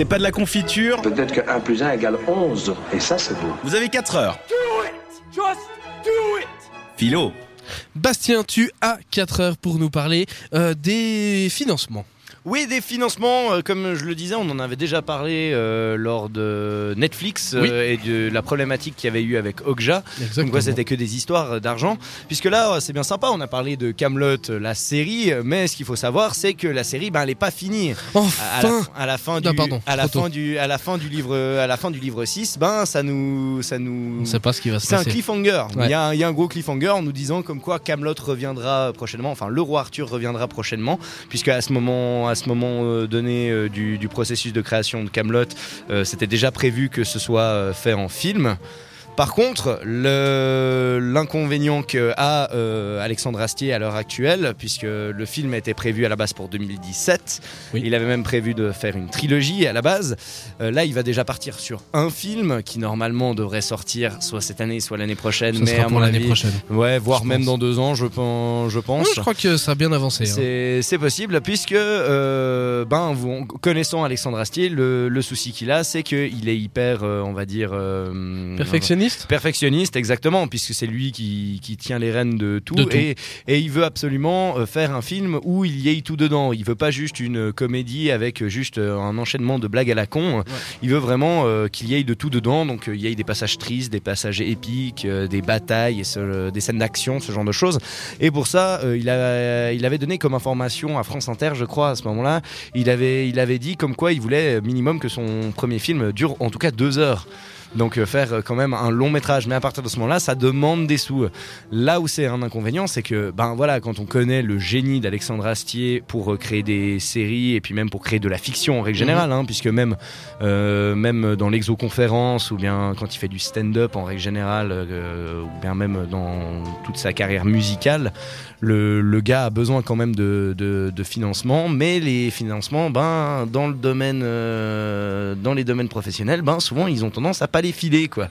c'est pas de la confiture. Peut-être que 1 plus 1 égale 11, et ça c'est beau. Vous avez 4 heures. Philo. Bastien, tu as 4 heures pour nous parler euh, des financements. Oui, des financements, euh, comme je le disais, on en avait déjà parlé euh, lors de Netflix euh, et de la problématique qu'il y avait eu avec Okja. Comme quoi c'était que des histoires d'argent. Puisque là, c'est bien sympa, on a parlé de Camelot, la série, mais ce qu'il faut savoir, c'est que la série, ben, elle n'est pas finie. À, à la, Enfin à la fin du, Non, pardon, à la trop tôt. fin du, à la fin du livre, à la fin du livre 6, ben, ça nous, ça nous. On sait pas ce qui va se C'est un passer. cliffhanger. Ouais. Il, y a un, il y a un gros cliffhanger en nous disant comme quoi Camelot reviendra prochainement, enfin le roi Arthur reviendra prochainement, puisque à ce moment, à ce moment euh, donné euh, du, processus de création de Camelot, c'était déjà prévu que ce soit euh, fait en film. Par contre, l'inconvénient que a euh, Alexandre Astier à l'heure actuelle, puisque le film était prévu à la base pour 2017, Oui. il avait même prévu de faire une trilogie à la base. Euh, là, il va déjà partir sur un film qui normalement devrait sortir soit cette année, soit l'année prochaine, mais sera à pour l'année prochaine. ouais, voire même dans deux ans, je pense. Je pense. Ouais, je crois que ça a bien avancé. hein. C'est possible puisque euh, ben vous connaissant Alexandre Astier, le, le souci qu'il a, c'est qu'il est hyper, on va dire, euh, Perfectionniste Perfectionniste, exactement, puisque c'est lui qui, qui tient les rênes de tout, De tout. Et, et il veut absolument euh, faire un film où il y ait tout dedans. Il veut pas juste une comédie avec juste euh, un enchaînement de blagues à la con. Il veut vraiment euh, qu'il y ait de tout dedans, donc euh, il y ait des passages tristes, des passages épiques, euh, des batailles, et ce- des scènes d'action, ce genre de choses. Et pour ça, euh, il, a, il avait donné comme information à France Inter, je crois, à ce moment-là, il avait, il avait dit comme quoi il voulait euh, minimum que son premier film dure en tout cas deux heures. Donc euh, faire euh, quand même un long métrage, mais à partir de ce moment-là, ça demande des sous. Là où c'est un inconvénient, c'est que ben voilà, quand on connaît le génie d'Alexandre Astier pour euh, créer des séries et puis même pour créer de la fiction en règle générale, hein, puisque même euh, même dans l'exoconférence ou bien quand il fait du stand-up en règle générale, euh, ou bien même dans toute sa carrière musicale, le, le gars a besoin quand même de, de, de financement, mais les financements, ben dans le domaine, euh, dans les domaines professionnels, ben souvent ils ont tendance à pas les filer quoi.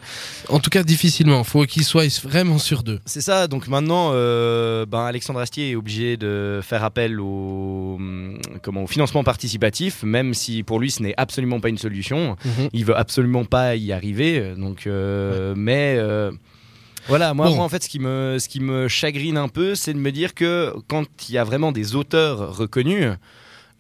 En tout cas, difficilement. Faut qu'il soit vraiment sur deux. C'est ça, donc maintenant, euh, ben Alexandre Astier est obligé de faire appel au, hum, comment, au financement participatif, même si pour lui ce n'est absolument pas une solution. Mhm. Il veut absolument pas y arriver, donc, euh, mais euh, voilà, moi, Bon. moi, en fait, ce qui me, ce qui me chagrine un peu, c'est de me dire que quand il y a vraiment des auteurs reconnus.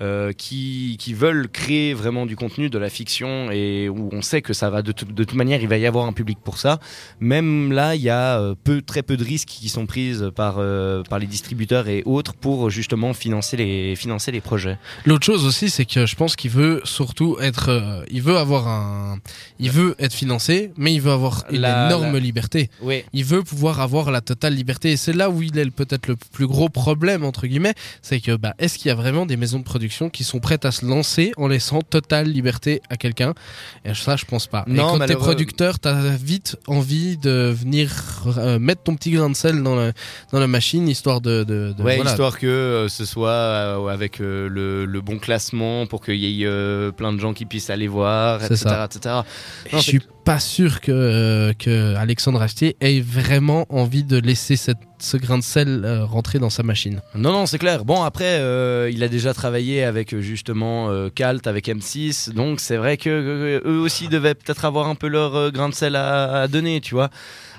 Euh, qui, qui veulent créer vraiment du contenu, de la fiction, et où on sait que ça va de, tout- de toute manière, il va y avoir un public pour ça. Même là, il y a euh, peu, très peu de risques qui sont prises par, euh, par les distributeurs et autres pour justement financer les, financer les projets. L'autre chose aussi, c'est que je pense qu'il veut surtout être, euh, il veut avoir un, il veut être financé, mais il veut avoir une La- énorme la- liberté. Oui. Il veut pouvoir avoir la totale liberté. Et c'est là où il est peut-être le plus gros problème, entre guillemets. C'est que, bah, est-ce qu'il y a vraiment des maisons de production qui sont prêtes à se lancer en laissant totale liberté à quelqu'un Et ça, je pense pas. Non, et quand t'es producteur, t'as vite envie de venir euh, mettre ton petit grain de sel dans la, dans la machine, histoire de, de, de- Ouais, voilà. histoire que euh, ce soit euh, avec le, le bon classement pour qu'il y ait plein de gens qui puissent aller voir, etc. etc. Non, je suis pas sûr que, euh, que Alexandre Astier ait vraiment envie de laisser cette, ce grain de sel euh, rentrer dans sa machine. Non, non, c'est clair. Bon, après, euh, il a déjà travaillé avec justement Calt, avec M6, donc c'est vrai que eux aussi devaient peut-être avoir un peu leur grain de sel à, à donner, tu vois.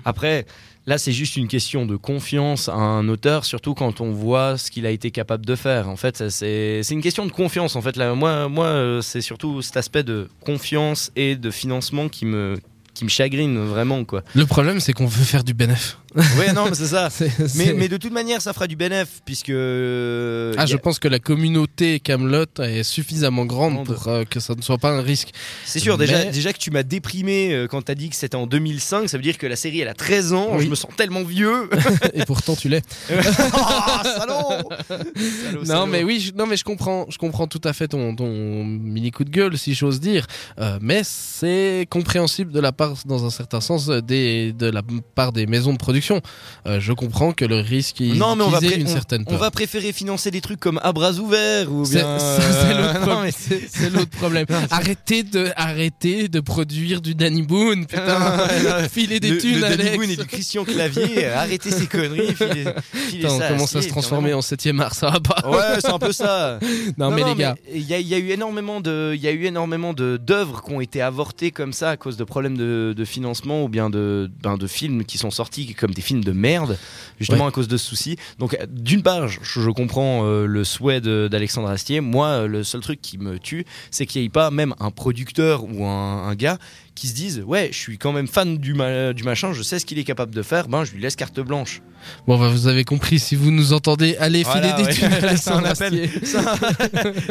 Après, là, c'est juste une question de confiance à un auteur, surtout quand on voit ce qu'il a été capable de faire. En fait, c'est une question de confiance. En fait, moi, moi, euh, c'est surtout cet aspect de confiance et de financement qui me qui me chagrine vraiment quoi. Le problème, c'est qu'on veut faire du bénéf. Ouais non mais c'est ça. Mais, de toute manière ça fera du bénéf puisque euh, Ah, je pense que la communauté Camelot est suffisamment grande pour euh, que ça ne soit pas un risque. C'est sûr, déjà, Mais- déjà que tu m'as déprimé euh, quand t'as dit que c'était en 2005, ça veut dire que la série elle a 13 ans, Oui. je me sens tellement vieux. Et pourtant, tu l'es. Ah, salaud Salaud, Non, mais oui, je, non, mais je comprends, je comprends tout à fait ton, ton mini coup de gueule, si j'ose dire. Euh, mais c'est compréhensible de la part, dans un certain sens, euh, des, de la part des maisons de production. Euh, je comprends que le risque est Non, mais on va, une on- certaine on peur. va préférer financer des trucs comme à bras ouverts ou C'est bien. ça, c'est l'autre euh, pro- non, mais- c'est- l'autre problème. arrêtez de, arrêtez de produire du Danny Boone, putain. Filez des le, thunes, le Danny Alex. Boone et du Christian Clavier, euh, arrêtez ces conneries, filez, filez Putain, on ça commence à se transformer en 7 art, ça va pas. Ouais, c'est un peu ça. Non, mais les gars, il y, y a eu énormément de, il y a eu énormément de d'œuvres qui ont été avortées comme ça à cause de problèmes de, de financement ou bien de, ben, de films qui sont sortis comme des films de merde, justement Ouais. à cause de ce souci. Donc, d'une part, je, je comprends euh, le souhait d'Alexandre Astier. Moi, le seul truc qui me tue, c'est qu'il n'y ait pas même un producteur ou un, un gars qui se dise ouais je suis quand même fan du, ma- du machin je sais ce qu'il est capable de faire ben je lui laisse carte blanche bon, bah, vous avez compris, si vous nous entendez, allez filer Voilà, des ouais. thunes à C'est un appel.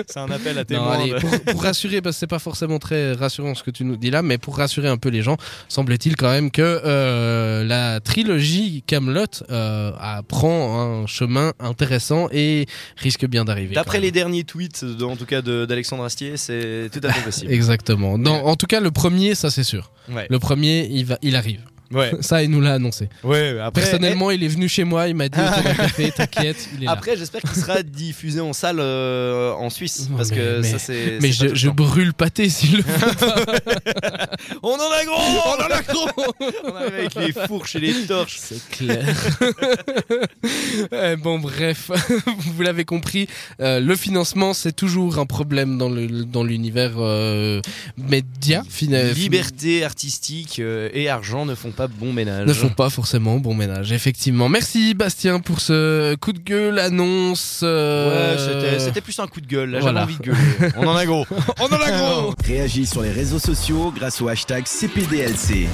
C'est un- appel à Non, témoins allez, de- pour, pour rassurer, parce que c'est pas forcément très rassurant ce que tu nous dis là, mais pour rassurer un peu les gens, semble-t-il quand même que euh, la trilogie Camelot euh, prend un chemin intéressant et risque bien d'arriver. D'après les derniers tweets, en tout cas d'Alexandre Astier, c'est tout à fait possible. Exactement. Non, en tout cas, le premier, ça c'est sûr. Ouais. Le premier, il va, il arrive. Ouais. Ça, il nous l'a annoncé. ouais. Après, Personnellement, il est venu chez moi, il m'a dit café, t'inquiète. Après, j'espère qu'il sera diffusé en salle euh, en Suisse, Non, parce mais- que mais- ça c'est. Mais je, brûle pâté s'il le faut. On en a gros. On en a gros On arrive avec les fourches et les torches. C'est clair. Eh, bon, bref, vous l'avez compris, euh, le financement, c'est toujours un problème dans le dans l'univers euh, média. Liberté artistique euh, et argent ne font pas bon ménage. ne font pas forcément bon ménage, effectivement. Merci Bastien pour ce coup de gueule, annonce. euh, Ouais, c'était- c'était plus un coup de gueule. Là, voilà. j'avais envie de gueuler. On en a gros. On en a gros Réagis sur les réseaux sociaux grâce au hashtag CPDLC.